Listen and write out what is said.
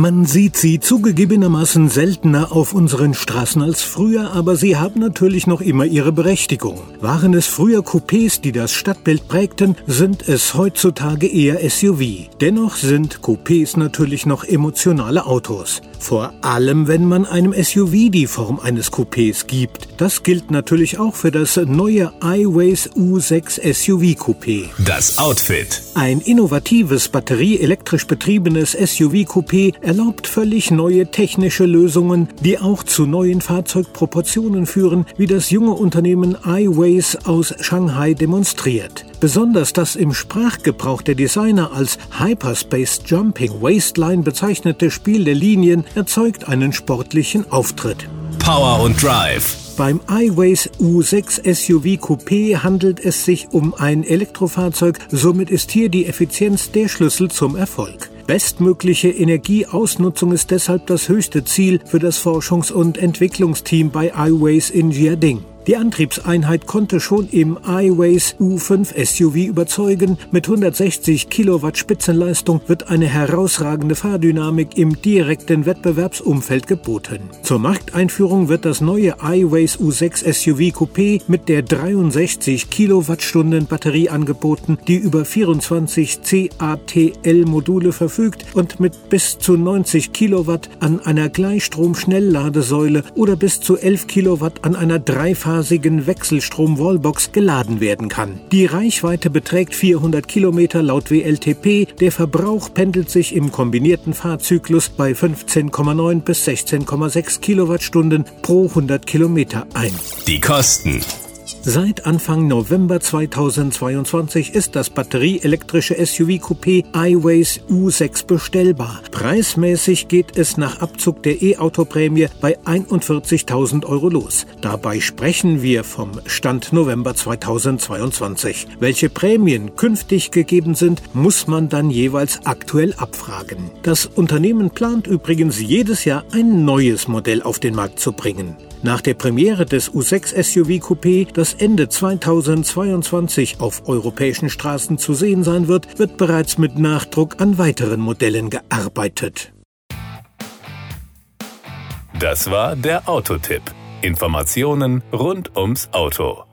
Man sieht sie zugegebenermaßen seltener auf unseren Straßen als früher, aber sie haben natürlich noch immer ihre Berechtigung. Waren es früher Coupés, die das Stadtbild prägten, sind es heutzutage eher SUV. Dennoch sind Coupés natürlich noch emotionale Autos. Vor allem, wenn man einem SUV die Form eines Coupés gibt. Das gilt natürlich auch für das neue iWays U6 SUV Coupé. Das Outfit. Ein innovatives batterieelektrisch betriebenes SUV Coupé erlaubt völlig neue technische Lösungen, die auch zu neuen Fahrzeugproportionen führen, wie das junge Unternehmen iWays aus Shanghai demonstriert. Besonders das im Sprachgebrauch der Designer als Hyperspace Jumping Waistline bezeichnete Spiel der Linien erzeugt einen sportlichen Auftritt. Power und Drive. Beim iWays U6 SUV Coupé handelt es sich um ein Elektrofahrzeug, somit ist hier die Effizienz der Schlüssel zum Erfolg. Bestmögliche Energieausnutzung ist deshalb das höchste Ziel für das Forschungs- und Entwicklungsteam bei iWays in Jiading. Die Antriebseinheit konnte schon im iWays U5 SUV überzeugen. Mit 160 Kilowatt Spitzenleistung wird eine herausragende Fahrdynamik im direkten Wettbewerbsumfeld geboten. Zur Markteinführung wird das neue iWays U6 SUV Coupé mit der 63 Kilowattstunden Batterie angeboten, die über 24 CATL-Module verfügt und mit bis zu 90 Kilowatt an einer Gleichstrom-Schnellladesäule oder bis zu 11 Kilowatt an einer Dreifach mehrphasigen Wechselstrom-Wallbox geladen werden kann. Die Reichweite beträgt 400 Kilometer laut WLTP. Der Verbrauch pendelt sich im kombinierten Fahrzyklus bei 15,9 bis 16,6 Kilowattstunden pro 100 Kilometer ein. Die Kosten. Seit Anfang November 2022 ist das batterieelektrische SUV-Coupé iWays U6 bestellbar. Preismäßig geht es nach Abzug der E-Auto-Prämie bei 41.000 Euro los. Dabei sprechen wir vom Stand November 2022. Welche Prämien künftig gegeben sind, muss man dann jeweils aktuell abfragen. Das Unternehmen plant übrigens jedes Jahr ein neues Modell auf den Markt zu bringen. Nach der Premiere des U6 SUV Coupé, das Ende 2022 auf europäischen Straßen zu sehen sein wird, wird bereits mit Nachdruck an weiteren Modellen gearbeitet. Das war der Autotipp. Informationen rund ums Auto.